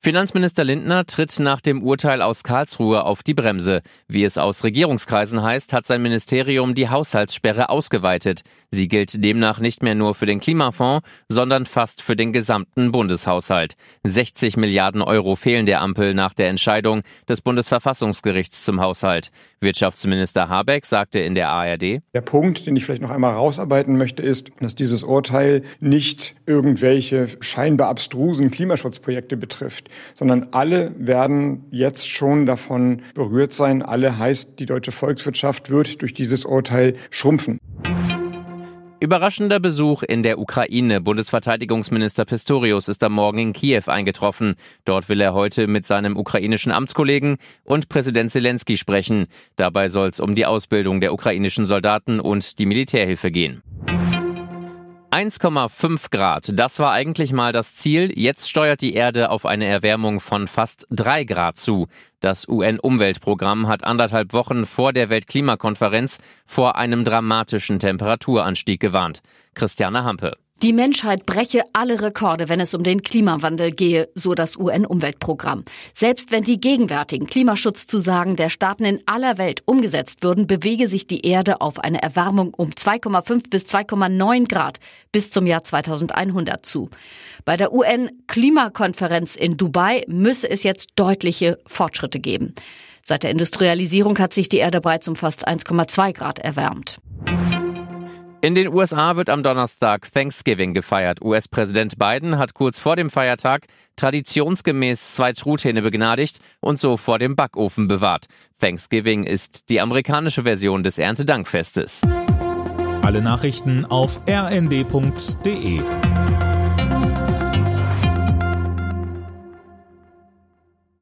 Finanzminister Lindner tritt nach dem Urteil aus Karlsruhe auf die Bremse. Wie es aus Regierungskreisen heißt, hat sein Ministerium die Haushaltssperre ausgeweitet. Sie gilt demnach nicht mehr nur für den Klimafonds, sondern fast für den gesamten Bundeshaushalt. 60 Milliarden Euro fehlen der Ampel nach der Entscheidung des Bundesverfassungsgerichts zum Haushalt. Wirtschaftsminister Habeck sagte in der ARD, Der Punkt, den ich vielleicht noch einmal rausarbeiten möchte, ist, dass dieses Urteil nicht irgendwelche scheinbar abstrusen Klimaschutzprojekte betrifft sondern alle werden jetzt schon davon berührt sein. Alle heißt, die deutsche Volkswirtschaft wird durch dieses Urteil schrumpfen. Überraschender Besuch in der Ukraine. Bundesverteidigungsminister Pistorius ist am Morgen in Kiew eingetroffen. Dort will er heute mit seinem ukrainischen Amtskollegen und Präsident Zelensky sprechen. Dabei soll es um die Ausbildung der ukrainischen Soldaten und die Militärhilfe gehen. 1,5 Grad, das war eigentlich mal das Ziel. Jetzt steuert die Erde auf eine Erwärmung von fast 3 Grad zu. Das UN-Umweltprogramm hat anderthalb Wochen vor der Weltklimakonferenz vor einem dramatischen Temperaturanstieg gewarnt. Christiane Hampe. Die Menschheit breche alle Rekorde, wenn es um den Klimawandel gehe, so das UN-Umweltprogramm. Selbst wenn die gegenwärtigen Klimaschutzzusagen der Staaten in aller Welt umgesetzt würden, bewege sich die Erde auf eine Erwärmung um 2,5 bis 2,9 Grad bis zum Jahr 2100 zu. Bei der UN-Klimakonferenz in Dubai müsse es jetzt deutliche Fortschritte geben. Seit der Industrialisierung hat sich die Erde bereits um fast 1,2 Grad erwärmt. In den USA wird am Donnerstag Thanksgiving gefeiert. US-Präsident Biden hat kurz vor dem Feiertag traditionsgemäß zwei Truthähne begnadigt und so vor dem Backofen bewahrt. Thanksgiving ist die amerikanische Version des Erntedankfestes. Alle Nachrichten auf rnd.de